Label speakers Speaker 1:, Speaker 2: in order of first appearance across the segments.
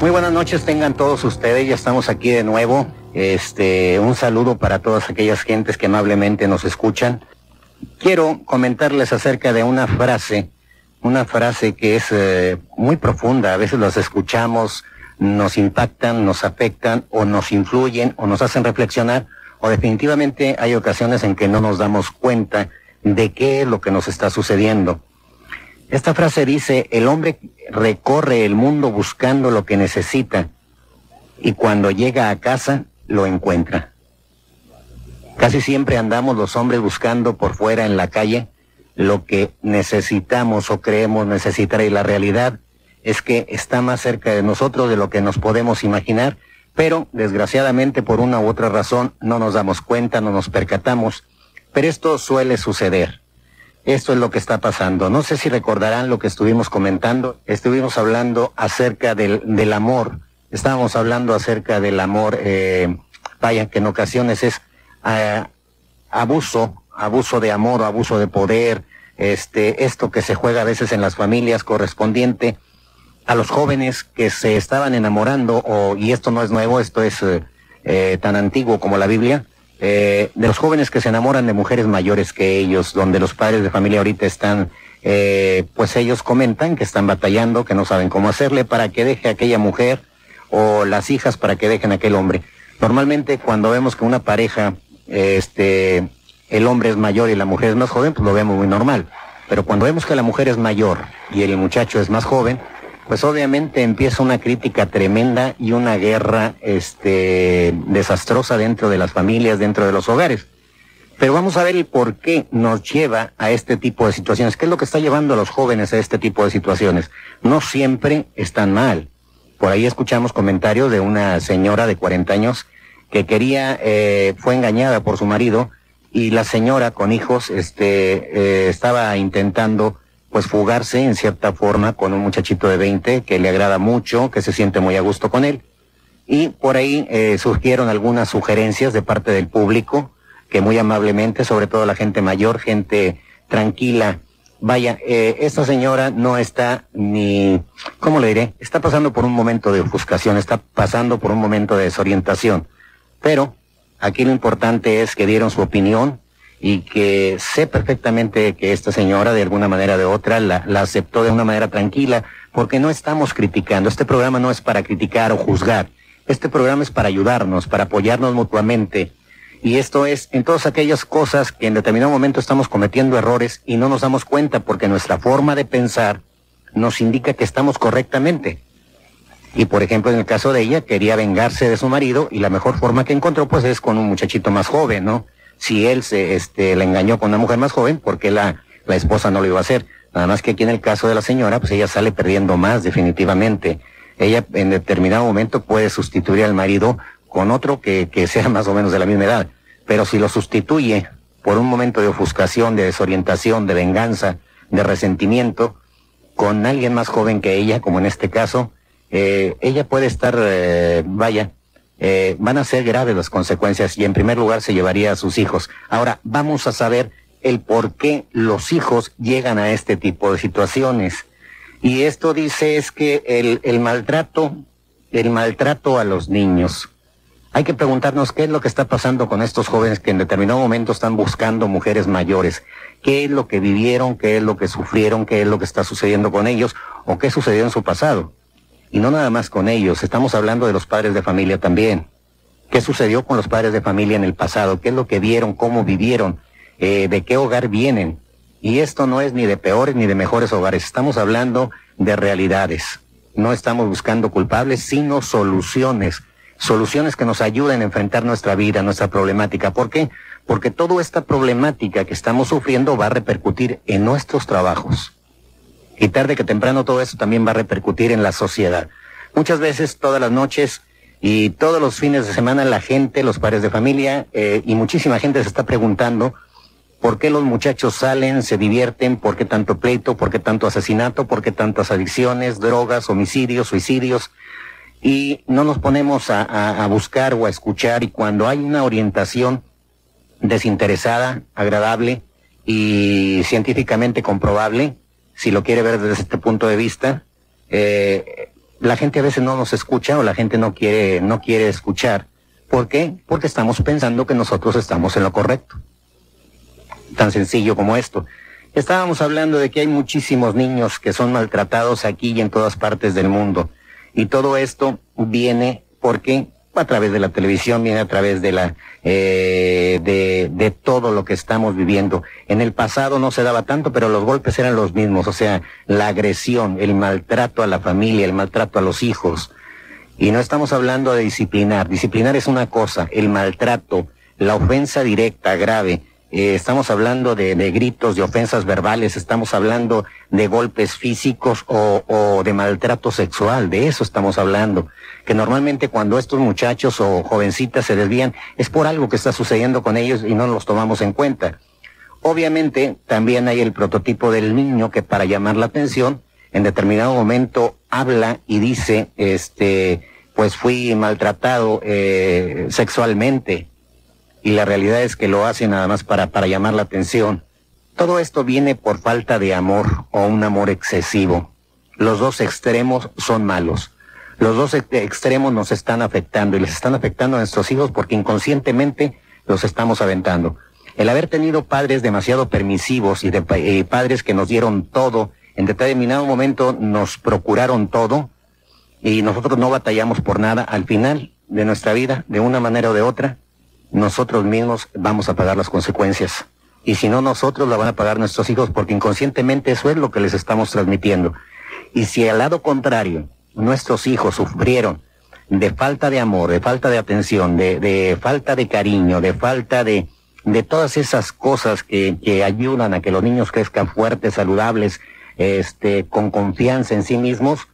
Speaker 1: Muy buenas noches tengan todos ustedes, ya estamos aquí de nuevo. Este, un saludo para todas aquellas gentes que amablemente nos escuchan. Quiero comentarles acerca de una frase, una frase que es eh, muy profunda, a veces las escuchamos, nos impactan, nos afectan o nos influyen o nos hacen reflexionar o definitivamente hay ocasiones en que no nos damos cuenta de qué es lo que nos está sucediendo. Esta frase dice, el hombre recorre el mundo buscando lo que necesita y cuando llega a casa lo encuentra. Casi siempre andamos los hombres buscando por fuera en la calle lo que necesitamos o creemos necesitar y la realidad es que está más cerca de nosotros de lo que nos podemos imaginar, pero desgraciadamente por una u otra razón no nos damos cuenta, no nos percatamos, pero esto suele suceder. Esto es lo que está pasando. No sé si recordarán lo que estuvimos comentando. Estuvimos hablando acerca del, del amor. Estábamos hablando acerca del amor, eh, que en ocasiones es eh, abuso, abuso de amor, abuso de poder, este, esto que se juega a veces en las familias correspondiente a los jóvenes que se estaban enamorando, o, y esto no es nuevo, esto es eh, tan antiguo como la Biblia, eh, de los jóvenes que se enamoran de mujeres mayores que ellos, donde los padres de familia ahorita están, eh, pues ellos comentan que están batallando, que no saben cómo hacerle para que deje a aquella mujer o las hijas para que dejen a aquel hombre. Normalmente cuando vemos que una pareja, este, el hombre es mayor y la mujer es más joven, pues lo vemos muy normal. Pero cuando vemos que la mujer es mayor y el muchacho es más joven, pues obviamente empieza una crítica tremenda y una guerra este, desastrosa dentro de las familias, dentro de los hogares. Pero vamos a ver el por qué nos lleva a este tipo de situaciones. ¿Qué es lo que está llevando a los jóvenes a este tipo de situaciones? No siempre están mal. Por ahí escuchamos comentarios de una señora de 40 años que quería, eh, fue engañada por su marido y la señora con hijos, este, eh, estaba intentando pues fugarse en cierta forma con un muchachito de 20 que le agrada mucho, que se siente muy a gusto con él. Y por ahí eh, surgieron algunas sugerencias de parte del público, que muy amablemente, sobre todo la gente mayor, gente tranquila, vaya, eh, esta señora no está ni, ¿cómo le diré? Está pasando por un momento de ofuscación, está pasando por un momento de desorientación. Pero aquí lo importante es que dieron su opinión, y que sé perfectamente que esta señora de alguna manera o de otra la, la, aceptó de una manera tranquila, porque no estamos criticando. Este programa no es para criticar o juzgar. Este programa es para ayudarnos, para apoyarnos mutuamente. Y esto es en todas aquellas cosas que en determinado momento estamos cometiendo errores y no nos damos cuenta porque nuestra forma de pensar nos indica que estamos correctamente. Y por ejemplo, en el caso de ella, quería vengarse de su marido y la mejor forma que encontró pues es con un muchachito más joven, ¿no? Si él se este, la engañó con una mujer más joven, porque la, la esposa no lo iba a hacer. Nada más que aquí en el caso de la señora, pues ella sale perdiendo más definitivamente. Ella en determinado momento puede sustituir al marido con otro que, que sea más o menos de la misma edad. Pero si lo sustituye por un momento de ofuscación, de desorientación, de venganza, de resentimiento, con alguien más joven que ella, como en este caso, eh, ella puede estar, eh, vaya, eh, van a ser graves las consecuencias y en primer lugar se llevaría a sus hijos. Ahora, vamos a saber el por qué los hijos llegan a este tipo de situaciones. Y esto dice es que el, el maltrato, el maltrato a los niños. Hay que preguntarnos qué es lo que está pasando con estos jóvenes que en determinado momento están buscando mujeres mayores. ¿Qué es lo que vivieron? ¿Qué es lo que sufrieron? ¿Qué es lo que está sucediendo con ellos? ¿O qué sucedió en su pasado? Y no nada más con ellos, estamos hablando de los padres de familia también. ¿Qué sucedió con los padres de familia en el pasado? ¿Qué es lo que vieron? ¿Cómo vivieron? Eh, ¿De qué hogar vienen? Y esto no es ni de peores ni de mejores hogares, estamos hablando de realidades. No estamos buscando culpables, sino soluciones. Soluciones que nos ayuden a enfrentar nuestra vida, nuestra problemática. ¿Por qué? Porque toda esta problemática que estamos sufriendo va a repercutir en nuestros trabajos. Y tarde que temprano todo esto también va a repercutir en la sociedad. Muchas veces, todas las noches y todos los fines de semana, la gente, los padres de familia eh, y muchísima gente se está preguntando por qué los muchachos salen, se divierten, por qué tanto pleito, por qué tanto asesinato, por qué tantas adicciones, drogas, homicidios, suicidios. Y no nos ponemos a, a buscar o a escuchar y cuando hay una orientación desinteresada, agradable y científicamente comprobable, si lo quiere ver desde este punto de vista, eh, la gente a veces no nos escucha o la gente no quiere, no quiere escuchar. ¿Por qué? Porque estamos pensando que nosotros estamos en lo correcto. Tan sencillo como esto. Estábamos hablando de que hay muchísimos niños que son maltratados aquí y en todas partes del mundo. Y todo esto viene porque a través de la televisión, viene a través de la eh, de, de todo lo que estamos viviendo. En el pasado no se daba tanto, pero los golpes eran los mismos, o sea, la agresión, el maltrato a la familia, el maltrato a los hijos. Y no estamos hablando de disciplinar. Disciplinar es una cosa, el maltrato, la ofensa directa, grave, eh, estamos hablando de, de, gritos, de ofensas verbales, estamos hablando de golpes físicos o, o, de maltrato sexual, de eso estamos hablando. Que normalmente cuando estos muchachos o jovencitas se desvían es por algo que está sucediendo con ellos y no los tomamos en cuenta. Obviamente también hay el prototipo del niño que para llamar la atención en determinado momento habla y dice, este, pues fui maltratado eh, sexualmente y la realidad es que lo hace nada más para, para llamar la atención. Todo esto viene por falta de amor o un amor excesivo. Los dos extremos son malos. Los dos extremos nos están afectando y les están afectando a nuestros hijos porque inconscientemente los estamos aventando. El haber tenido padres demasiado permisivos y, de, padres que nos dieron todo, en determinado momento nos procuraron todo y nosotros no batallamos por nada, al final de nuestra vida, de una manera o de otra, nosotros mismos vamos a pagar las consecuencias. Y si no nosotros, la van a pagar nuestros hijos porque inconscientemente eso es lo que les estamos transmitiendo. Y si al lado contrario, nuestros hijos sufrieron de falta de amor, de falta de atención, de, de falta de cariño, de falta de, de todas esas cosas que, que ayudan a que los niños crezcan fuertes, saludables, este, con confianza en sí mismos,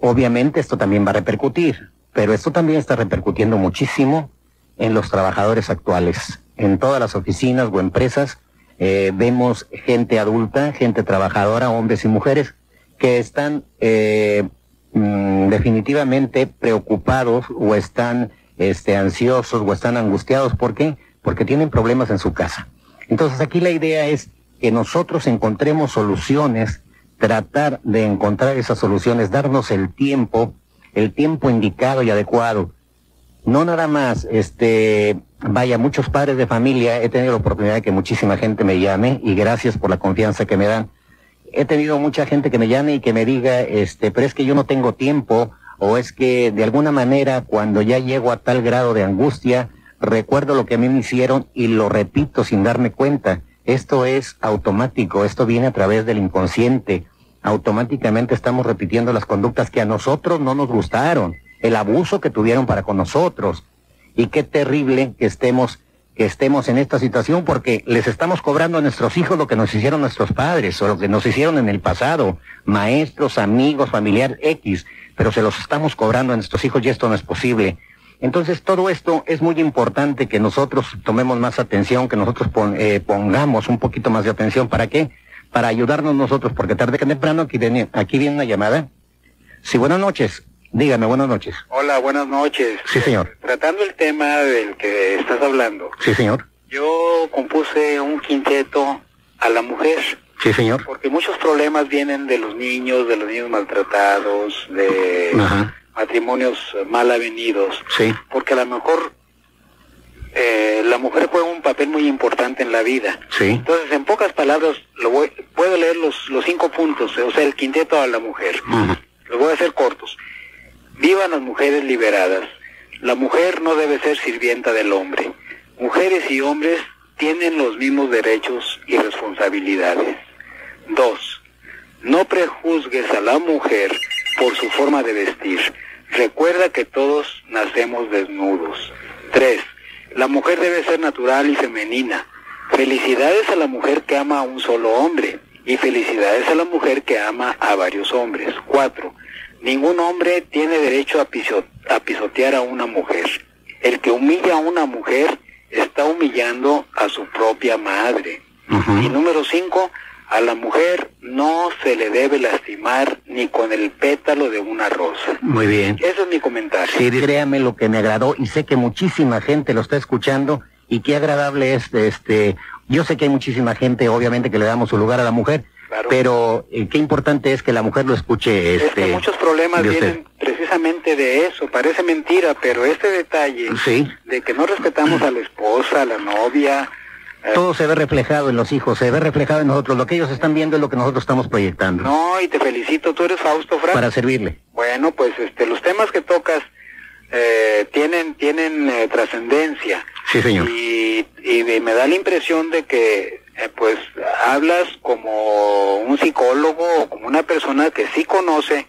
Speaker 1: obviamente esto también va a repercutir. Pero esto también está repercutiendo muchísimo en los trabajadores actuales. En todas las oficinas o empresas eh, vemos gente adulta, gente trabajadora, hombres y mujeres, que están eh, mm, definitivamente preocupados o están este, ansiosos o están angustiados. ¿Por qué? Porque tienen problemas en su casa. Entonces aquí la idea es que nosotros encontremos soluciones, tratar de encontrar esas soluciones, darnos el tiempo, el tiempo indicado y adecuado no nada más, este, vaya, muchos padres de familia, he tenido la oportunidad de que muchísima gente me llame y gracias por la confianza que me dan. He tenido mucha gente que me llame y que me diga, este, pero es que yo no tengo tiempo o es que de alguna manera cuando ya llego a tal grado de angustia, recuerdo lo que a mí me hicieron y lo repito sin darme cuenta. Esto es automático, esto viene a través del inconsciente. Automáticamente estamos repitiendo las conductas que a nosotros no nos gustaron el abuso que tuvieron para con nosotros. Y qué terrible que estemos, que estemos en esta situación porque les estamos cobrando a nuestros hijos lo que nos hicieron nuestros padres o lo que nos hicieron en el pasado, maestros, amigos, familiares X, pero se los estamos cobrando a nuestros hijos y esto no es posible. Entonces todo esto es muy importante que nosotros tomemos más atención, que nosotros eh, pongamos un poquito más de atención. ¿Para qué? Para ayudarnos nosotros, porque tarde que temprano aquí viene, aquí viene una llamada. Sí, buenas noches. Dígame, buenas noches.
Speaker 2: Hola, buenas noches.
Speaker 1: Sí, señor.
Speaker 2: Tratando el tema del que estás hablando.
Speaker 1: Sí, señor.
Speaker 2: Yo compuse un quinteto a la mujer.
Speaker 1: Sí, señor.
Speaker 2: Porque muchos problemas vienen de los niños, de los niños maltratados, de
Speaker 1: Ajá.
Speaker 2: matrimonios mal avenidos.
Speaker 1: Sí.
Speaker 2: Porque a lo mejor eh, la mujer juega un papel muy importante en la vida.
Speaker 1: Sí.
Speaker 2: Entonces, en pocas palabras, lo voy, puedo leer los, los cinco puntos, o sea, el quinteto a la mujer.
Speaker 1: Ajá.
Speaker 2: Los voy a hacer cortos. Vivan las mujeres liberadas. La mujer no debe ser sirvienta del hombre. Mujeres y hombres tienen los mismos derechos y responsabilidades. 2. No prejuzgues a la mujer por su forma de vestir. Recuerda que todos nacemos desnudos. 3. La mujer debe ser natural y femenina. Felicidades a la mujer que ama a un solo hombre y felicidades a la mujer que ama a varios hombres. 4. Ningún hombre tiene derecho a, a pisotear a una mujer. El que humilla a una mujer está humillando a su propia madre. Y número 5, a la mujer no se le debe lastimar ni con el pétalo de una rosa.
Speaker 1: Muy bien.
Speaker 2: Ese es mi comentario.
Speaker 1: Sí, créame lo que me agradó y sé que muchísima gente lo está escuchando y qué agradable es este yo sé que hay muchísima gente obviamente que le damos su lugar a la mujer pero eh, qué importante es que la mujer lo escuche
Speaker 2: este es que este, muchos problemas vienen precisamente de eso parece mentira pero este detalle de que no respetamos a la esposa a la novia
Speaker 1: todo se ve reflejado en los hijos, se ve reflejado en nosotros. Lo que ellos están viendo es lo que nosotros estamos proyectando.
Speaker 2: No, y te felicito, tú eres Fausto Frank.
Speaker 1: Para servirle.
Speaker 2: Bueno, pues este, los temas que tocas eh, tienen tienen eh, trascendencia.
Speaker 1: Sí, señor.
Speaker 2: Y, y, me da la impresión de que eh, pues hablas como un psicólogo o como una persona que sí conoce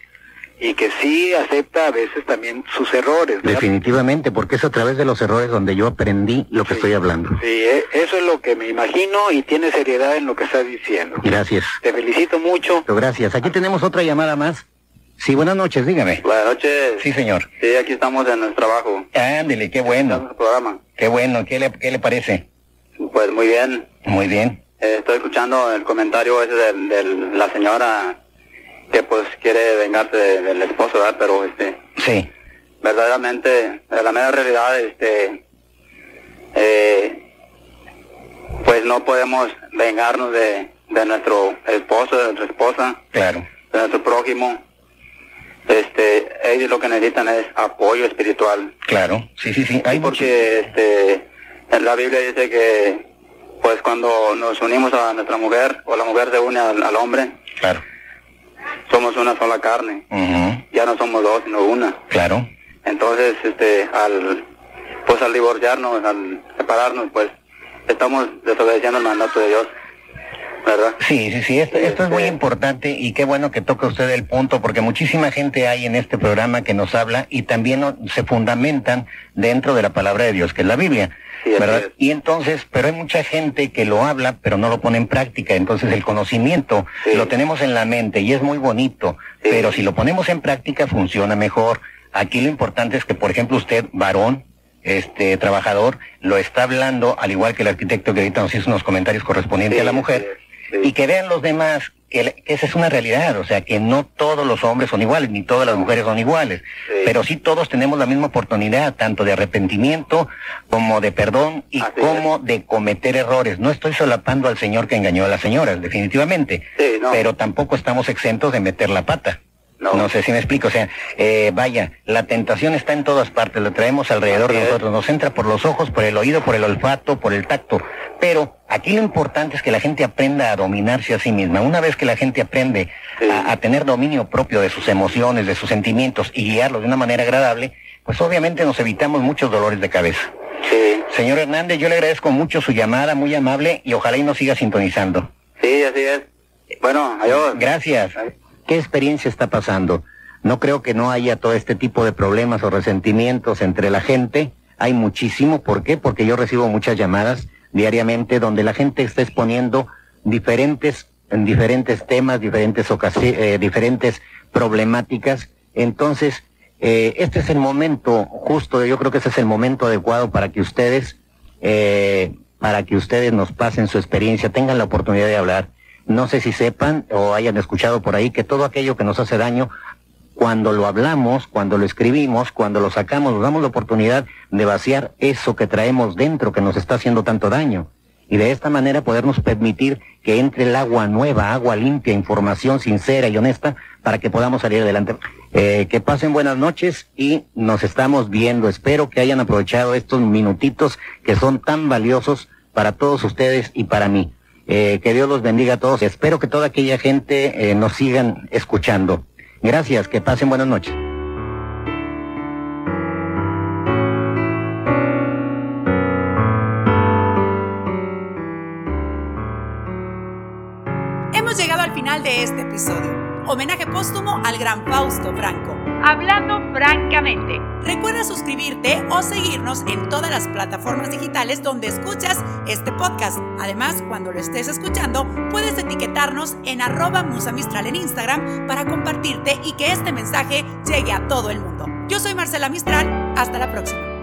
Speaker 2: y que sí acepta a veces también sus errores.
Speaker 1: Definitivamente, porque es a través de los errores donde yo aprendí lo que estoy hablando.
Speaker 2: Sí, e, eso es lo que me imagino y tiene seriedad en lo que estás diciendo.
Speaker 1: Gracias.
Speaker 2: Te felicito mucho.
Speaker 1: Gracias. Aquí tenemos otra llamada más. Sí, buenas noches, dígame.
Speaker 3: Buenas noches.
Speaker 1: Sí, señor.
Speaker 3: Sí, aquí estamos en el trabajo.
Speaker 1: Ándele, qué bueno.
Speaker 3: El programa.
Speaker 1: Qué bueno, ¿qué le, qué le parece?
Speaker 3: Pues muy bien.
Speaker 1: Muy bien.
Speaker 3: Eh, estoy escuchando el comentario ese de la señora que pues quiere vengarse del esposo, ¿verdad? Pero este...
Speaker 1: Sí.
Speaker 3: Verdaderamente, la mera realidad, este... Eh, pues no podemos vengarnos de, de nuestro esposo, de nuestra esposa.
Speaker 1: Claro.
Speaker 3: De nuestro prójimo. Este, ellos lo que necesitan es apoyo espiritual.
Speaker 1: Claro, sí, sí, sí.
Speaker 3: Hay porque este, en la Biblia dice que cuando nos unimos a nuestra mujer o la mujer se une al hombre,
Speaker 1: claro
Speaker 3: somos una sola carne. Ya no somos dos, sino una.
Speaker 1: Claro.
Speaker 3: Entonces, este, al, pues al divorciarnos, al separarnos, pues estamos desobedeciendo el mandato de Dios. ¿verdad?
Speaker 1: Sí, sí, sí, esto, esto es muy importante y qué bueno que toca usted el punto porque muchísima gente hay en este programa que nos habla y también se fundamentan dentro de la palabra de Dios, que es la Biblia. ¿Verdad? Y entonces, pero hay mucha gente que lo habla, pero no lo pone en práctica. Entonces el conocimiento lo tenemos en la mente y es muy bonito, pero si lo ponemos en práctica funciona mejor. Aquí lo importante es que, por ejemplo, usted, varón, este trabajador, lo está hablando, al igual que el arquitecto que ahorita nos hizo unos comentarios correspondientes a la mujer, y que vean los demás que, esa es una realidad, o sea, que no todos los hombres son iguales, ni todas las mujeres son iguales, pero sí todos tenemos la misma oportunidad, tanto de arrepentimiento como de perdón y como de cometer errores. No estoy solapando al señor que engañó a las señoras, definitivamente, pero tampoco estamos exentos de meter la pata. No. sé si me explico, o sea, eh, vaya, la tentación está en todas partes, la traemos alrededor de nosotros, nos entra por los ojos, por el oído, por el olfato, por el tacto, pero aquí lo importante es que la gente aprenda a dominarse a sí misma. Una vez que la gente aprende a, tener dominio propio de sus emociones, de sus sentimientos y guiarlos de una manera agradable, pues obviamente nos evitamos muchos dolores de cabeza.
Speaker 3: Sí.
Speaker 1: Señor Hernández, yo le agradezco mucho su llamada, muy amable, y ojalá y nos siga sintonizando.
Speaker 3: Sí, así es. Bueno, adiós.
Speaker 1: Gracias. ¿Qué experiencia está pasando? No creo que no haya todo este tipo de problemas o resentimientos entre la gente. Hay muchísimo. ¿Por qué? Porque yo recibo muchas llamadas diariamente donde la gente está exponiendo diferentes, diferentes temas, diferentes eh, diferentes problemáticas. Entonces, eh, este es el momento justo, yo creo que ese es el momento adecuado para que ustedes, eh, para que ustedes nos pasen su experiencia, tengan la oportunidad de hablar. No sé si sepan o hayan escuchado por ahí que todo aquello que nos hace daño, cuando lo hablamos, cuando lo escribimos, cuando lo sacamos, nos damos la oportunidad de vaciar eso que traemos dentro que nos está haciendo tanto daño. Y de esta manera podernos permitir que entre el agua nueva, agua limpia, información sincera y honesta para que podamos salir adelante. Eh, que pasen buenas noches y nos estamos viendo. Espero que hayan aprovechado estos minutitos que son tan valiosos para todos ustedes y para mí. Eh, que Dios los bendiga a todos. Espero que toda aquella gente eh, nos sigan escuchando. Gracias, que pasen buenas noches.
Speaker 4: Hemos llegado al final de este episodio. Homenaje póstumo al gran Fausto Franco. Hablando francamente. Recuerda suscribirte o seguirnos en todas las plataformas digitales donde escuchas este podcast. Además, cuando lo estés escuchando, puedes etiquetarnos en arroba musamistral en Instagram para compartirte y que este mensaje llegue a todo el mundo. Yo soy Marcela Mistral. Hasta la próxima.